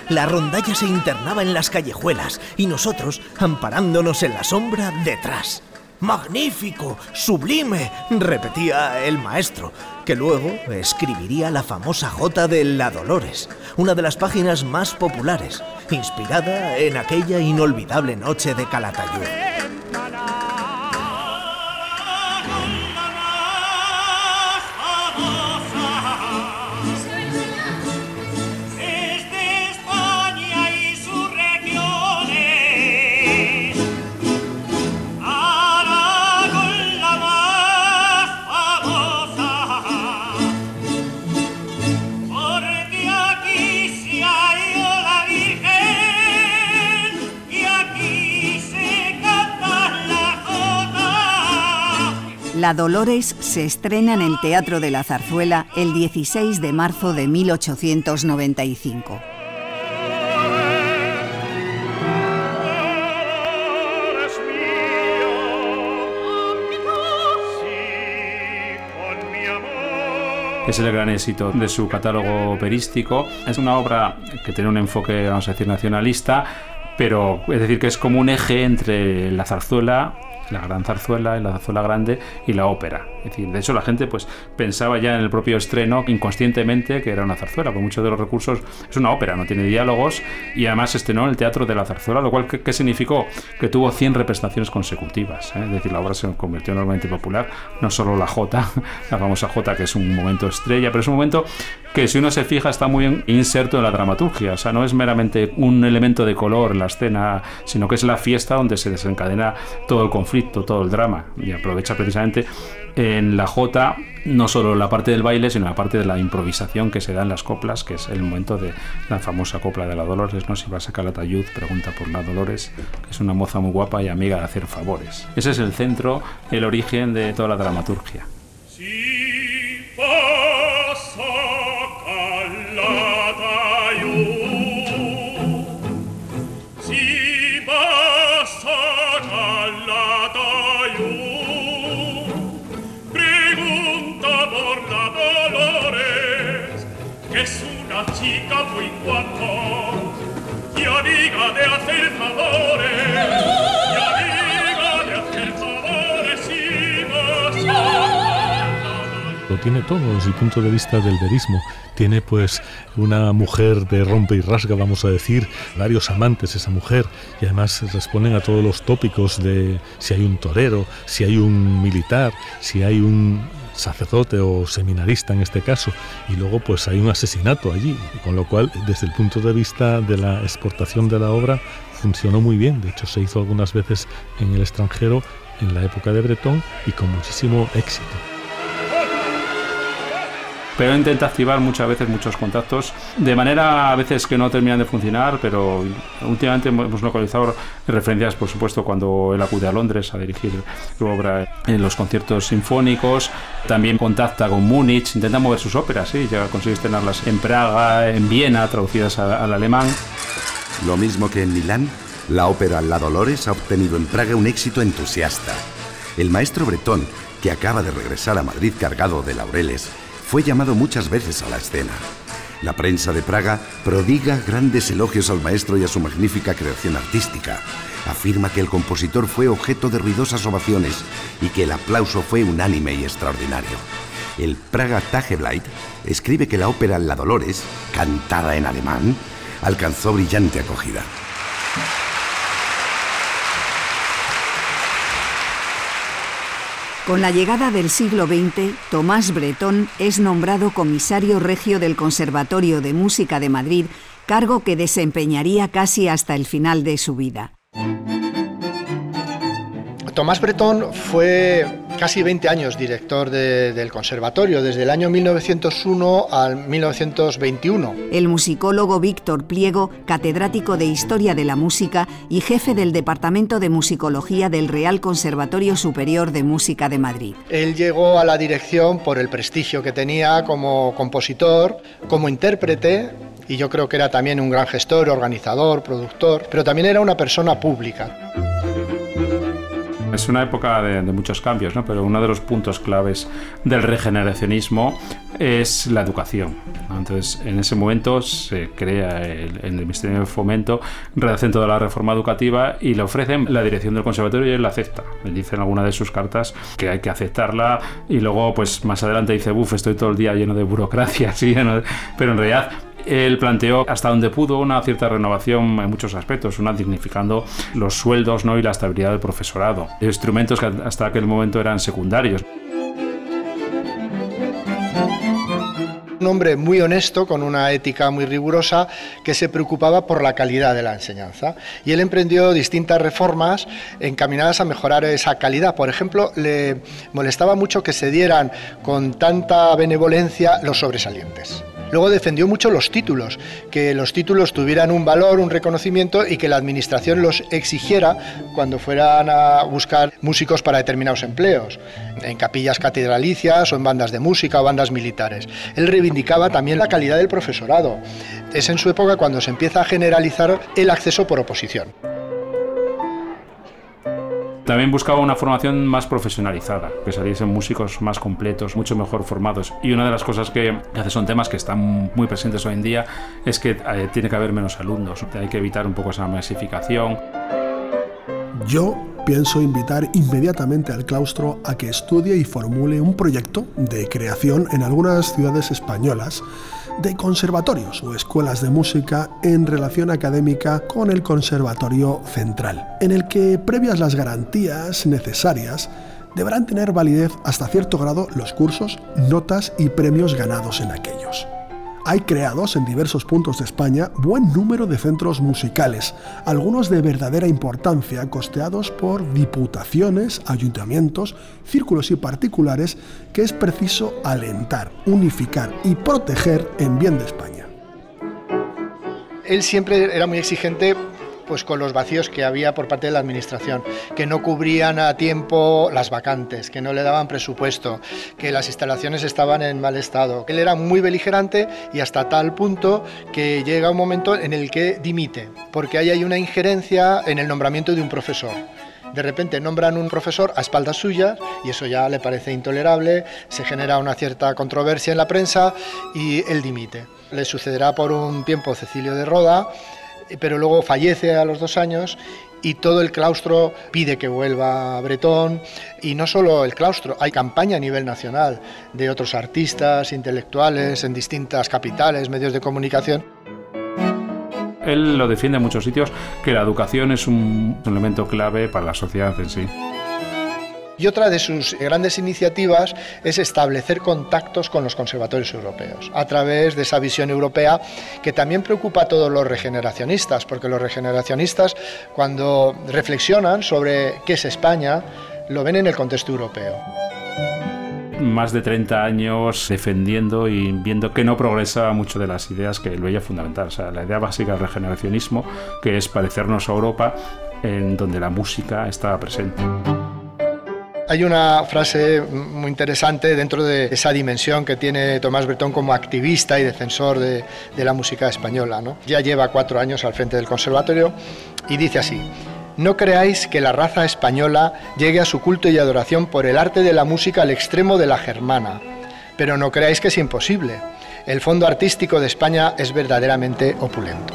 Speaker 17: La rondalla se internaba en las callejuelas y nosotros, amparándonos en la sombra, detrás. ¡Magnífico! ¡Sublime! repetía el maestro, que luego escribiría la famosa Jota de La Dolores, una de las páginas más populares, inspirada en aquella inolvidable noche de Calatayud.
Speaker 7: La Dolores se estrena en el Teatro de la Zarzuela el 16 de marzo de 1895.
Speaker 8: es el gran éxito de su catálogo operístico. Es una obra que tiene un enfoque, vamos a decir, nacionalista, pero es decir, que es como un eje entre la zarzuela la gran zarzuela, la zarzuela grande y la ópera. Es decir, de hecho la gente pues pensaba ya en el propio estreno inconscientemente que era una zarzuela, con muchos de los recursos es una ópera, no tiene diálogos y además estrenó en el Teatro de la Zarzuela, lo cual ¿qué, significó? Que tuvo 100 representaciones consecutivas, ¿eh? es decir, la obra se convirtió enormemente popular, no solo la Jota, (laughs) la famosa Jota que es un momento estrella, pero es un momento que si uno se fija está muy inserto en la dramaturgia, o sea, no es meramente un elemento de color en la escena, sino que es la fiesta donde se desencadena todo el conflicto, todo el drama, y aprovecha precisamente en la Jota no solo la parte del baile, sino la parte de la improvisación que se da en las coplas, que es el momento de la famosa copla de la Dolores, ¿no? Si va a sacar la tallud, pregunta por la Dolores, que es una moza muy guapa y amiga de hacer favores. Ese es el centro, el origen de toda la dramaturgia.
Speaker 14: chica
Speaker 10: tiene todo desde el punto de vista del verismo. Tiene pues una mujer de rompe y rasga, vamos a decir, varios amantes esa mujer y además responden a todos los tópicos de si hay un torero, si hay un militar, si hay un sacerdote o seminarista en este caso, y luego pues hay un asesinato allí, con lo cual desde el punto de vista de la exportación de la obra funcionó muy bien, de hecho se hizo algunas veces en el extranjero en la época de Bretón y con muchísimo éxito
Speaker 8: pero intenta activar muchas veces muchos contactos de manera a veces que no terminan de funcionar, pero últimamente hemos localizado referencias, por supuesto, cuando él acude a Londres a dirigir su obra en los conciertos sinfónicos, también contacta con Múnich, intenta mover sus óperas, ¿sí? ya consigue estrenarlas en Praga, en Viena, traducidas al alemán.
Speaker 6: Lo mismo que en Milán, la ópera La Dolores ha obtenido en Praga un éxito entusiasta. El maestro bretón, que acaba de regresar a Madrid cargado de laureles, fue llamado muchas veces a la escena. La prensa de Praga prodiga grandes elogios al maestro y a su magnífica creación artística. Afirma que el compositor fue objeto de ruidosas ovaciones y que el aplauso fue unánime y extraordinario. El Praga Tageblatt escribe que la ópera La Dolores, cantada en alemán, alcanzó brillante acogida.
Speaker 7: Con la llegada del siglo XX, Tomás Bretón es nombrado comisario regio del Conservatorio de Música de Madrid, cargo que desempeñaría casi hasta el final de su vida.
Speaker 9: Tomás Bretón fue casi 20 años director del conservatorio, desde el año 1901 al 1921.
Speaker 7: El musicólogo Víctor Pliego, catedrático de Historia de la Música y jefe del Departamento de Musicología del Real Conservatorio Superior de Música de Madrid.
Speaker 9: Él llegó a la dirección por el prestigio que tenía como compositor, como intérprete, y yo creo que era también un gran gestor, organizador, productor, pero también era una persona pública.
Speaker 8: Es una época de, muchos cambios, ¿no? pero uno de los puntos claves del regeneracionismo es la educación. Entonces, en ese momento se crea el, en el Ministerio de Fomento, redacen toda la reforma educativa y le ofrecen la dirección del conservatorio y él la acepta. Le dice en alguna de sus cartas que hay que aceptarla y luego, pues más adelante dice, buf, estoy todo el día lleno de burocracia, (laughs) ¿sí? pero en realidad él planteó hasta donde pudo una cierta renovación en muchos aspectos, una dignificando los sueldos ¿no? y la estabilidad del profesorado, instrumentos que hasta aquel momento eran secundarios.
Speaker 9: un hombre muy honesto, con una ética muy rigurosa, que se preocupaba por la calidad de la enseñanza. Y él emprendió distintas reformas encaminadas a mejorar esa calidad. Por ejemplo, le molestaba mucho que se dieran con tanta benevolencia los sobresalientes. Luego defendió mucho los títulos, que los títulos tuvieran un valor, un reconocimiento y que la administración los exigiera cuando fueran a buscar músicos para determinados empleos, en capillas catedralicias o en bandas de música o bandas militares. Él reivindicaba también la calidad del profesorado. Es en su época cuando se empieza a generalizar el acceso por oposición.
Speaker 8: También buscaba una formación más profesionalizada, que saliesen músicos más completos, mucho mejor formados. Y una de las cosas que hace son temas que están muy presentes hoy en día es que eh, tiene que haber menos alumnos. Hay que evitar un poco esa masificación.
Speaker 12: Yo pienso invitar inmediatamente al claustro a que estudie y formule un proyecto de creación en algunas ciudades españolas de conservatorios o escuelas de música en relación académica con el Conservatorio Central, en el que, previas las garantías necesarias, deberán tener validez hasta cierto grado los cursos, notas y premios ganados en aquellos. Hay creados en diversos puntos de España buen número de centros musicales, algunos de verdadera importancia, costeados por diputaciones, ayuntamientos, círculos y particulares que es preciso alentar, unificar y proteger en bien de España.
Speaker 9: Él siempre era muy exigente pues con los vacíos que había por parte de la administración, que no cubrían a tiempo las vacantes, que no le daban presupuesto, que las instalaciones estaban en mal estado. Él era muy beligerante y hasta tal punto que llega un momento en el que dimite, porque ahí hay una injerencia en el nombramiento de un profesor de repente nombran un profesor a espaldas suyas y eso ya le parece intolerable, se genera una cierta controversia en la prensa y él dimite. Le sucederá por un tiempo Cecilio de Roda, pero luego fallece a los dos años y todo el claustro pide que vuelva a Bretón y no solo el claustro, hay campaña a nivel nacional de otros artistas, intelectuales en distintas capitales, medios de comunicación.
Speaker 8: Él lo defiende en muchos sitios que la educación es un elemento clave para la sociedad en sí.
Speaker 9: Y otra de sus grandes iniciativas es establecer contactos con los conservatorios europeos, a través de esa visión europea que también preocupa a todos los regeneracionistas, porque los regeneracionistas cuando reflexionan sobre qué es España, lo ven en el contexto europeo
Speaker 8: más de 30 años defendiendo y viendo que no progresaba mucho de las ideas que él veía fundamental. La idea básica del regeneracionismo, que es parecernos a Europa, en donde la música estaba presente.
Speaker 9: Hay una frase muy interesante dentro de esa dimensión que tiene Tomás Bretón como activista y defensor de, la música española. ¿no? Ya lleva cuatro años al frente del conservatorio y dice así, no creáis que la raza española llegue a su culto y adoración por el arte de la música al extremo de la germana, pero no creáis que es imposible. El fondo artístico de España es verdaderamente opulento.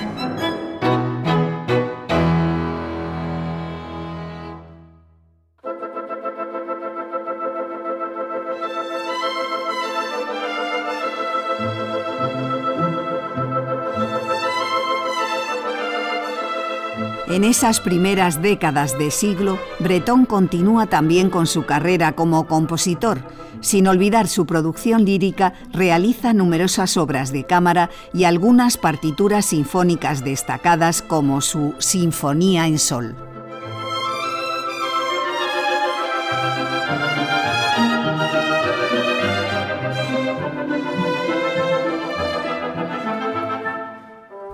Speaker 7: Esas primeras décadas de siglo, Bretón continúa también con su carrera como compositor. Sin olvidar su producción lírica, realiza numerosas obras de cámara y algunas partituras sinfónicas destacadas como su Sinfonía en Sol.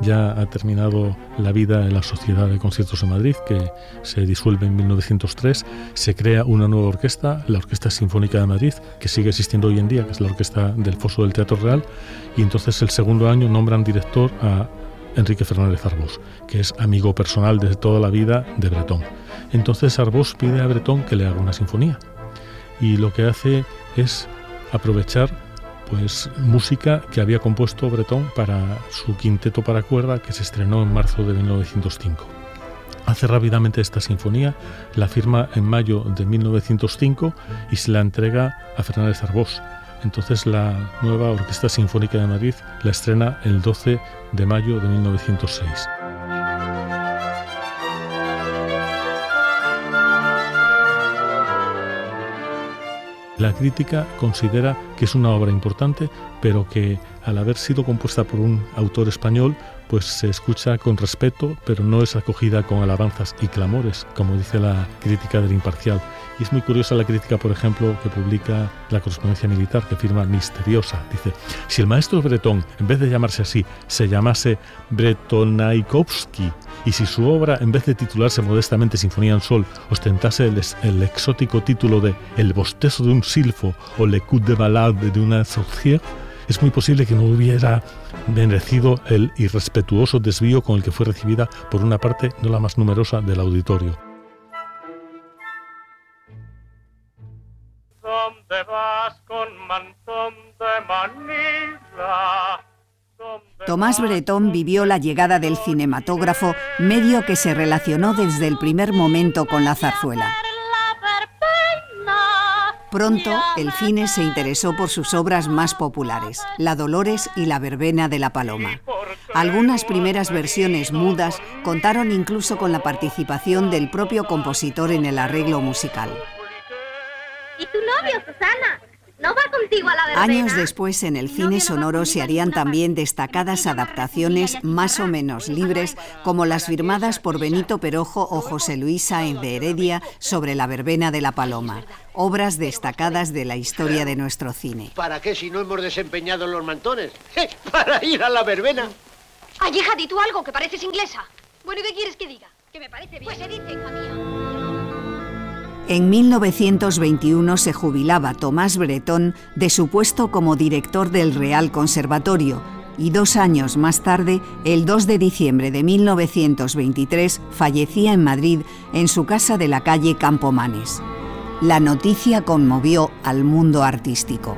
Speaker 10: Ya ha terminado la vida en la Sociedad de Conciertos de Madrid, que se disuelve en 1903. Se crea una nueva orquesta, la Orquesta Sinfónica de Madrid, que sigue existiendo hoy en día, que es la orquesta del Foso del Teatro Real. Y entonces el segundo año nombran director a Enrique Fernández Arbós, que es amigo personal desde toda la vida de Bretón. Entonces Arbós pide a Bretón que le haga una sinfonía. Y lo que hace es aprovechar pues música que había compuesto Bretón para su quinteto para cuerda que se estrenó en marzo de 1905. Hace rápidamente esta sinfonía, la firma en mayo de 1905 y se la entrega a Fernández Arbós. Entonces la nueva Orquesta Sinfónica de Madrid la estrena el 12 de mayo de 1906. La crítica considera que es una obra importante, pero que al haber sido compuesta por un autor español, pues se escucha con respeto, pero no es acogida con alabanzas y clamores, como dice la crítica del imparcial. Y es muy curiosa la crítica, por ejemplo, que publica la correspondencia militar, que firma Misteriosa. Dice, si el maestro Bretón, en vez de llamarse así, se llamase Bretonaikovsky, y si su obra, en vez de titularse modestamente Sinfonía en Sol, ostentase el, exótico título de El bostezo de un silfo o Le coup de balade de una sorcière, es muy posible que no hubiera merecido el irrespetuoso desvío con el que fue recibida por una parte no la más numerosa del auditorio.
Speaker 7: Tomás Bretón vivió la llegada del cinematógrafo, medio que se relacionó desde el primer momento con la zarzuela. Pronto, el cine se interesó por sus obras más populares, La Dolores y La Verbena de la Paloma. Algunas primeras versiones mudas contaron incluso con la participación del propio compositor en el arreglo musical.
Speaker 18: ¿Y tu novio, Susana? ¿No va contigo a la verbena?
Speaker 7: Años después, en el cine sonoro se harían también destacadas adaptaciones más o menos libres, como las firmadas por Benito Perojo o José Luis Sáenz de Heredia sobre la verbena de la Paloma, obras destacadas de la historia de nuestro cine.
Speaker 19: ¿Para qué si no hemos desempeñado los mantones? (laughs) Para ir a la verbena.
Speaker 18: Ay, hija, di tú algo, que pareces inglesa. Bueno, ¿y qué quieres que diga? Que me parece bien. Pues se dice, hija mía.
Speaker 7: En 1921 se jubilaba Tomás Bretón de su puesto como director del Real Conservatorio y dos años más tarde, el 2 de diciembre de 1923, fallecía en Madrid en su casa de la calle Campomanes. La noticia conmovió al mundo artístico.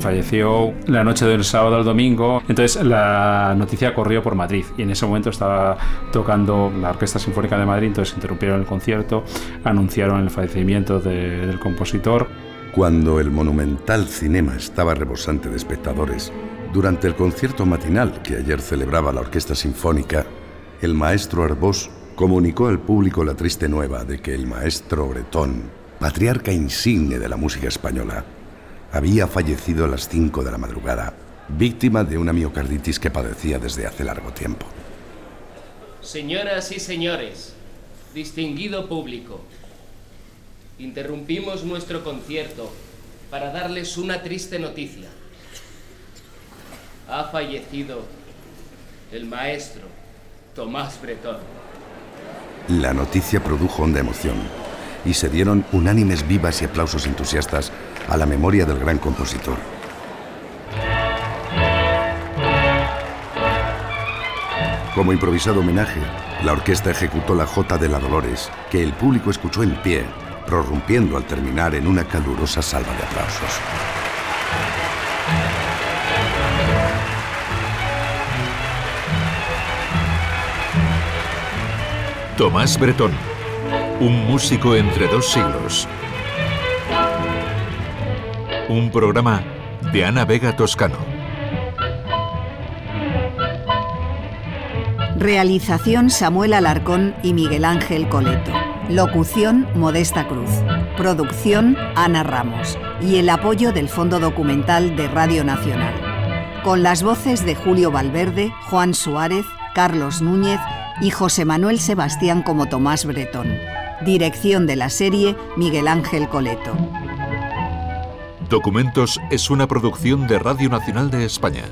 Speaker 8: Falleció la noche del sábado al domingo, entonces la noticia corrió por Madrid y en ese momento estaba tocando la Orquesta Sinfónica de Madrid, entonces interrumpieron el concierto, anunciaron el fallecimiento de- del compositor.
Speaker 6: Cuando el monumental cinema estaba rebosante de espectadores, durante el concierto matinal que ayer celebraba la Orquesta Sinfónica, el maestro Arbós comunicó al público la triste nueva de que el maestro Bretón, patriarca insigne de la música española, había fallecido a las 5 de la madrugada, víctima de una miocarditis que padecía desde hace largo tiempo.
Speaker 20: Señoras y señores, distinguido público, interrumpimos nuestro concierto para darles una triste noticia. Ha fallecido el maestro Tomás Bretón.
Speaker 6: La noticia produjo honda emoción y se dieron unánimes vivas y aplausos entusiastas a la memoria del gran compositor. Como improvisado homenaje, la orquesta ejecutó la Jota de la Dolores, que el público escuchó en pie, prorrumpiendo al terminar en una calurosa salva de aplausos.
Speaker 2: Tomás Bretón, un músico entre dos siglos. Un programa de Ana Vega Toscano.
Speaker 7: Realización Samuel Alarcón y Miguel Ángel Coleto. Locución Modesta Cruz. Producción Ana Ramos. Y el apoyo del Fondo Documental de Radio Nacional. Con las voces de Julio Valverde, Juan Suárez, Carlos Núñez y José Manuel Sebastián como Tomás Bretón. Dirección de la serie Miguel Ángel Coleto.
Speaker 21: Documentos es una producción de Radio Nacional de España.